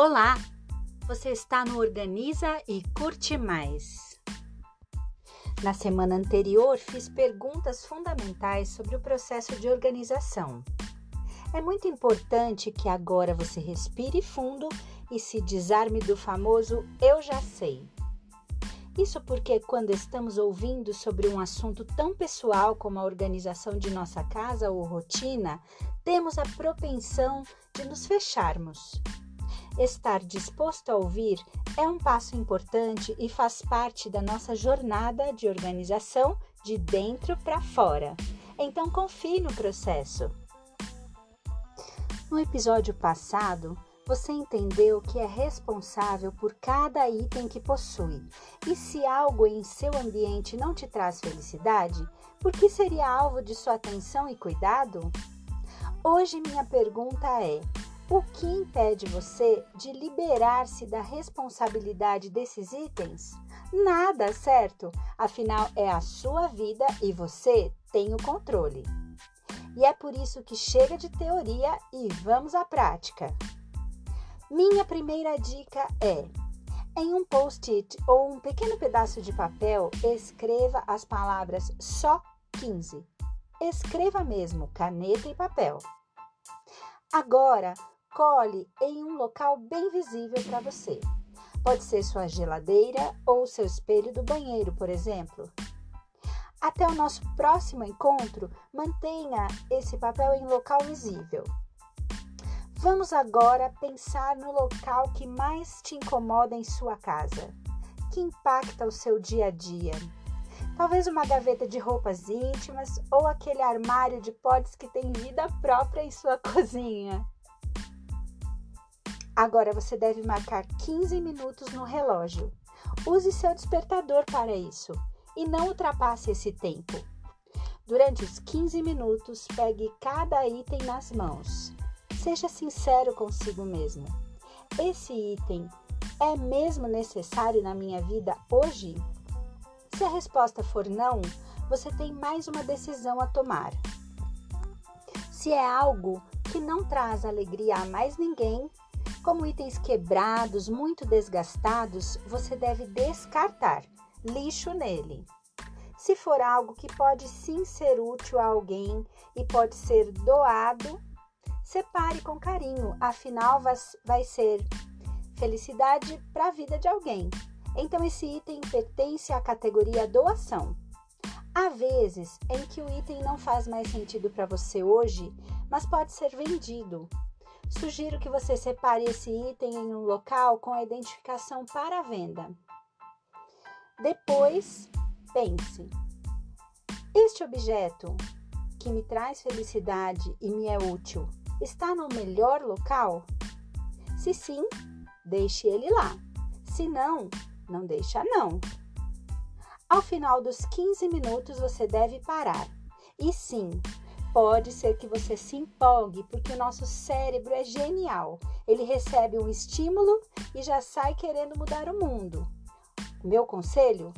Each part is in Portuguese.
Olá! Você está no Organiza e Curte Mais. Na semana anterior, fiz perguntas fundamentais sobre o processo de organização. É muito importante que agora você respire fundo e se desarme do famoso eu já sei. Isso porque, quando estamos ouvindo sobre um assunto tão pessoal como a organização de nossa casa ou rotina, temos a propensão de nos fecharmos. Estar disposto a ouvir é um passo importante e faz parte da nossa jornada de organização de dentro para fora. Então confie no processo. No episódio passado, você entendeu que é responsável por cada item que possui. E se algo em seu ambiente não te traz felicidade, por que seria alvo de sua atenção e cuidado? Hoje minha pergunta é: o que impede você de liberar-se da responsabilidade desses itens? Nada, certo? Afinal, é a sua vida e você tem o controle. E é por isso que chega de teoria e vamos à prática. Minha primeira dica é: em um post-it ou um pequeno pedaço de papel, escreva as palavras só 15. Escreva mesmo, caneta e papel. Agora, Cole em um local bem visível para você. Pode ser sua geladeira ou seu espelho do banheiro, por exemplo. Até o nosso próximo encontro, mantenha esse papel em local visível. Vamos agora pensar no local que mais te incomoda em sua casa, que impacta o seu dia a dia. Talvez uma gaveta de roupas íntimas ou aquele armário de potes que tem vida própria em sua cozinha. Agora você deve marcar 15 minutos no relógio. Use seu despertador para isso e não ultrapasse esse tempo. Durante os 15 minutos, pegue cada item nas mãos. Seja sincero consigo mesmo. Esse item é mesmo necessário na minha vida hoje? Se a resposta for não, você tem mais uma decisão a tomar. Se é algo que não traz alegria a mais ninguém, como itens quebrados, muito desgastados, você deve descartar, lixo nele. Se for algo que pode sim ser útil a alguém e pode ser doado, separe com carinho, afinal vai ser felicidade para a vida de alguém. Então esse item pertence à categoria doação. Há vezes em que o item não faz mais sentido para você hoje, mas pode ser vendido Sugiro que você separe esse item em um local com a identificação para venda. Depois, pense: este objeto que me traz felicidade e me é útil está no melhor local? Se sim, deixe ele lá. Se não, não deixa não. Ao final dos 15 minutos você deve parar. E sim, Pode ser que você se empolgue, porque o nosso cérebro é genial. Ele recebe um estímulo e já sai querendo mudar o mundo. Meu conselho: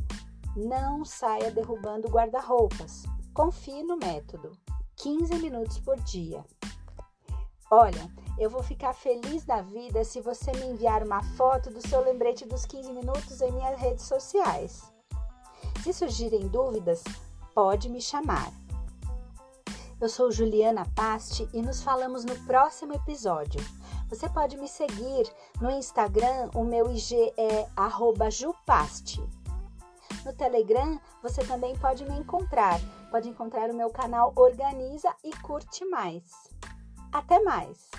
não saia derrubando guarda-roupas. Confie no método. 15 minutos por dia. Olha, eu vou ficar feliz da vida se você me enviar uma foto do seu lembrete dos 15 minutos em minhas redes sociais. Se surgirem dúvidas, pode me chamar. Eu sou Juliana Pasti e nos falamos no próximo episódio. Você pode me seguir no Instagram, o meu IG é @jupaste. No Telegram, você também pode me encontrar. Pode encontrar o meu canal Organiza e Curte Mais. Até mais!